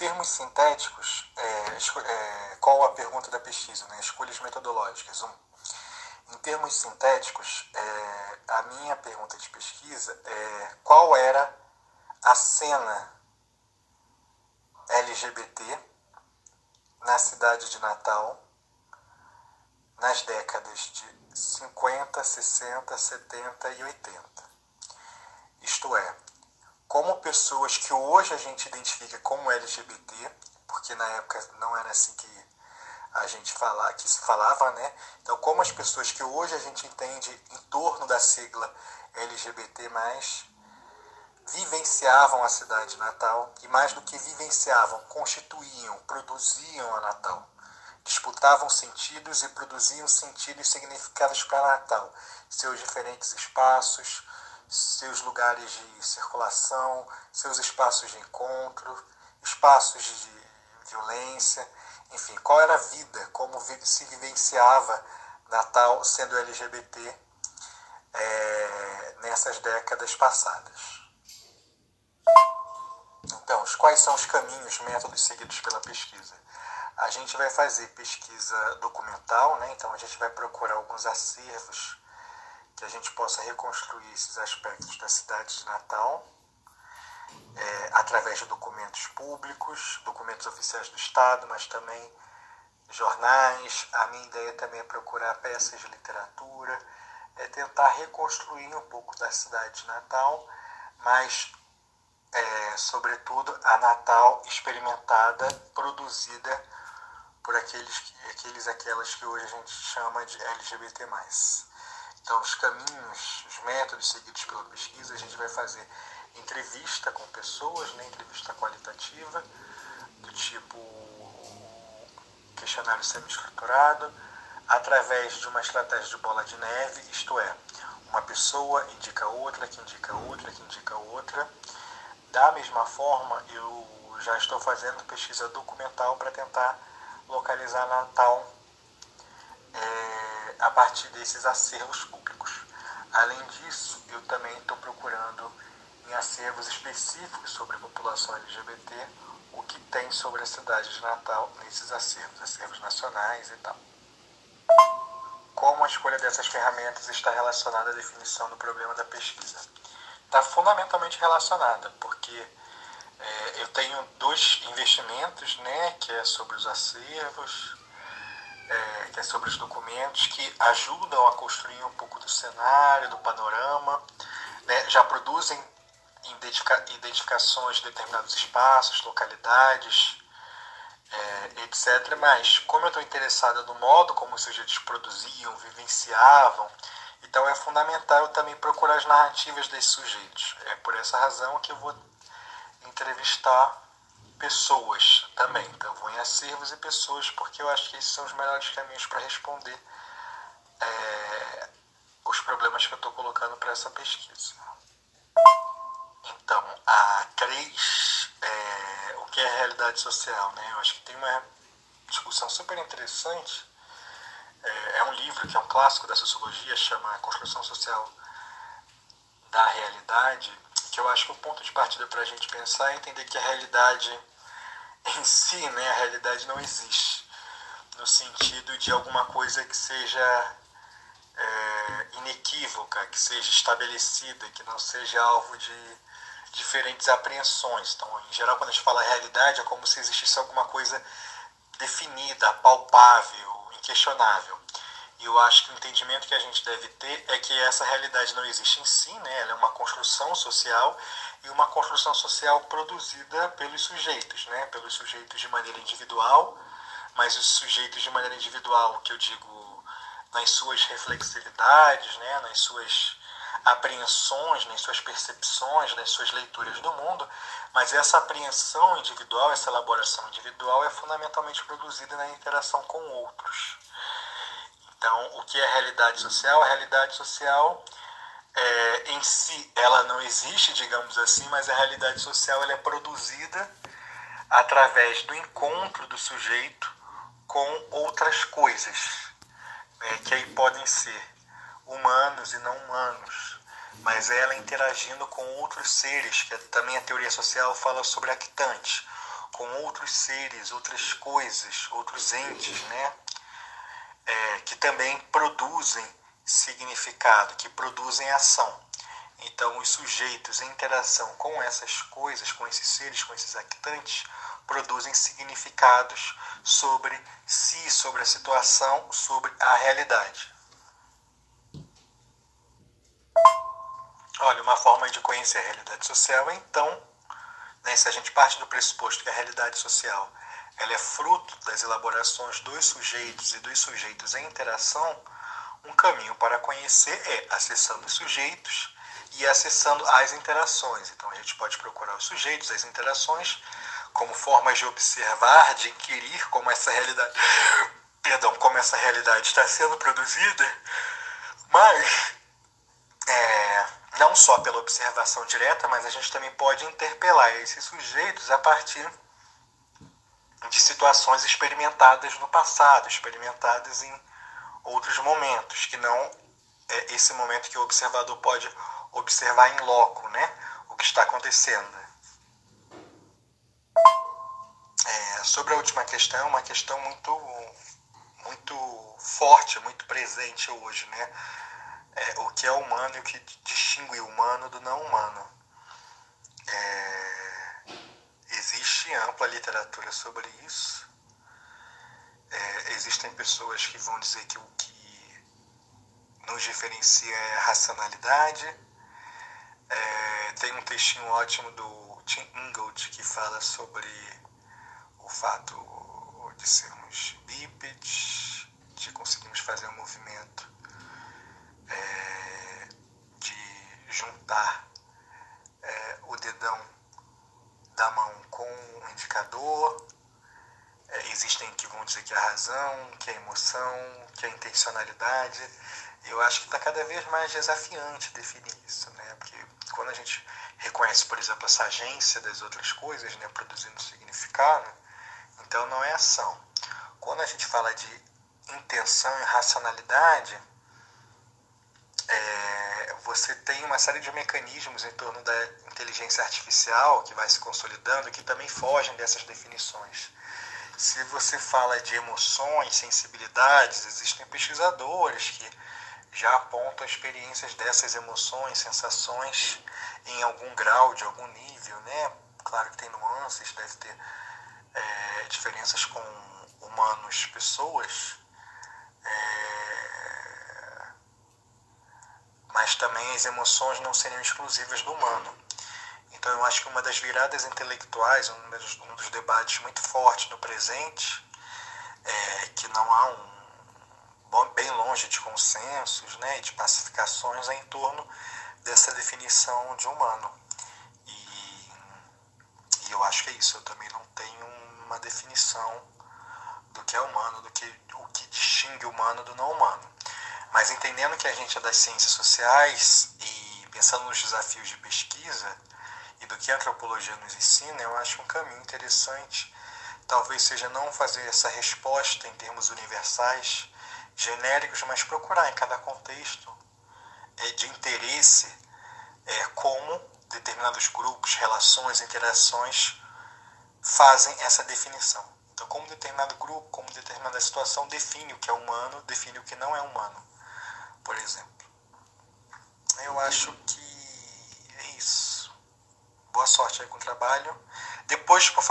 termos sintéticos, é, é, qual a pergunta da pesquisa? Né? Escolhas metodológicas. Um. Em termos sintéticos, é, a minha pergunta de pesquisa é qual era a cena LGBT na cidade de Natal nas décadas de 50, 60, 70 e 80. Isto é, como pessoas que hoje a gente identifica como LGBT, porque na época não era assim que a gente que se falava, né? Então, como as pessoas que hoje a gente entende em torno da sigla LGBT+, vivenciavam a cidade de Natal e mais do que vivenciavam, constituíam, produziam a Natal. Disputavam sentidos e produziam sentidos significados para Natal, seus diferentes espaços, seus lugares de circulação, seus espaços de encontro, espaços de violência, enfim, qual era a vida, como se vivenciava Natal sendo LGBT é, nessas décadas passadas. Então, quais são os caminhos, métodos seguidos pela pesquisa? A gente vai fazer pesquisa documental, né? então a gente vai procurar alguns acervos que a gente possa reconstruir esses aspectos da cidade de Natal é, através de documentos públicos, documentos oficiais do Estado, mas também jornais. A minha ideia também é procurar peças de literatura, é tentar reconstruir um pouco da cidade de Natal, mas, é, sobretudo, a Natal experimentada, produzida por aqueles, aqueles aquelas que hoje a gente chama de LGBT+. Então, os caminhos, os métodos seguidos pela pesquisa, a gente vai fazer entrevista com pessoas, né, entrevista qualitativa, do tipo questionário semi-estruturado, através de uma estratégia de bola de neve, isto é, uma pessoa indica outra, que indica outra, que indica outra. Da mesma forma, eu já estou fazendo pesquisa documental para tentar localizar Natal é, a partir desses acervos públicos. Além disso, eu também estou procurando em acervos específicos sobre a população LGBT o que tem sobre a cidade de Natal nesses acervos, acervos nacionais e tal. Como a escolha dessas ferramentas está relacionada à definição do problema da pesquisa? Está fundamentalmente relacionada, porque é, eu tenho dois investimentos, né, que é sobre os acervos, é, que é sobre os documentos, que ajudam a construir um pouco do cenário, do panorama, né, já produzem identificações de determinados espaços, localidades, é, etc. Mas, como eu estou interessada no modo como os sujeitos produziam, vivenciavam, então é fundamental eu também procurar as narrativas desses sujeitos. É por essa razão que eu vou entrevistar pessoas também. Então, vou em acervos e pessoas, porque eu acho que esses são os melhores caminhos para responder é, os problemas que eu estou colocando para essa pesquisa. Então, a três, é, o que é realidade social, né? Eu acho que tem uma discussão super interessante. É, é um livro que é um clássico da sociologia, chama Construção Social da Realidade, que eu acho que o ponto de partida para a gente pensar é entender que a realidade em si, né, a realidade não existe, no sentido de alguma coisa que seja é, inequívoca, que seja estabelecida, que não seja alvo de diferentes apreensões. Então, em geral, quando a gente fala realidade, é como se existisse alguma coisa definida, palpável, inquestionável. E eu acho que o entendimento que a gente deve ter é que essa realidade não existe em si, né? ela é uma construção social e uma construção social produzida pelos sujeitos, né? pelos sujeitos de maneira individual, mas os sujeitos de maneira individual, que eu digo nas suas reflexividades, né? nas suas apreensões, nas suas percepções, nas suas leituras do mundo, mas essa apreensão individual, essa elaboração individual é fundamentalmente produzida na interação com outros. Então, o que é realidade social? A realidade social é, em si, ela não existe, digamos assim, mas a realidade social ela é produzida através do encontro do sujeito com outras coisas, né, que aí podem ser humanos e não humanos, mas ela interagindo com outros seres, que também a teoria social fala sobre actantes, com outros seres, outras coisas, outros entes, né? É, que também produzem significado, que produzem ação. Então, os sujeitos em interação com essas coisas, com esses seres, com esses actantes, produzem significados sobre si, sobre a situação, sobre a realidade. Olha, uma forma de conhecer a realidade social é então, né, se a gente parte do pressuposto que a realidade social ela é fruto das elaborações dos sujeitos e dos sujeitos em interação, um caminho para conhecer é acessando os sujeitos e acessando as interações. Então a gente pode procurar os sujeitos, as interações, como formas de observar, de inquirir como essa realidade, perdão, como essa realidade está sendo produzida, mas é, não só pela observação direta, mas a gente também pode interpelar esses sujeitos a partir de situações experimentadas no passado, experimentadas em outros momentos, que não é esse momento que o observador pode observar em loco, né, o que está acontecendo. É, sobre a última questão, uma questão muito, muito forte, muito presente hoje, né? É, o que é humano e o que distingue o humano do não humano. É, existe ampla literatura sobre isso. É, existem pessoas que vão dizer que o que nos diferencia é a racionalidade. É, tem um textinho ótimo do Tim Ingold que fala sobre o fato de sermos bípedes, de conseguirmos fazer um movimento é, de juntar é, o dedão da mão com o indicador. É, existem que dizer que é a razão, que é a emoção, que é a intencionalidade. Eu acho que está cada vez mais desafiante definir isso, né? Porque quando a gente reconhece, por exemplo, essa agência das outras coisas, né, produzindo significado, então não é ação. Quando a gente fala de intenção e racionalidade, é, você tem uma série de mecanismos em torno da inteligência artificial que vai se consolidando que também fogem dessas definições. Se você fala de emoções, sensibilidades, existem pesquisadores que já apontam experiências dessas emoções, sensações em algum grau, de algum nível, né? Claro que tem nuances, deve ter é, diferenças com humanos, pessoas, é, mas também as emoções não seriam exclusivas do humano. Então eu acho que uma das viradas intelectuais, um dos, um dos debates muito fortes no presente, é que não há um bem longe de consensos né, e de pacificações em torno dessa definição de humano. E, e, eu acho que é isso, eu também não tenho uma definição do que é humano, do que o que distingue o humano do não humano. Mas entendendo que a gente é das ciências sociais e pensando nos desafios de pesquisa e do que a antropologia nos ensina, eu acho um caminho interessante. Talvez seja não fazer essa resposta em termos universais, genéricos, mas procurar em cada contexto é, de interesse é, como determinados grupos, relações, interações fazem essa definição. Então, como determinado grupo, como determinada situação define o que é humano, define o que não é humano, por exemplo. Eu acho que é isso. Boa sorte aí com o trabalho. Depois, por favor,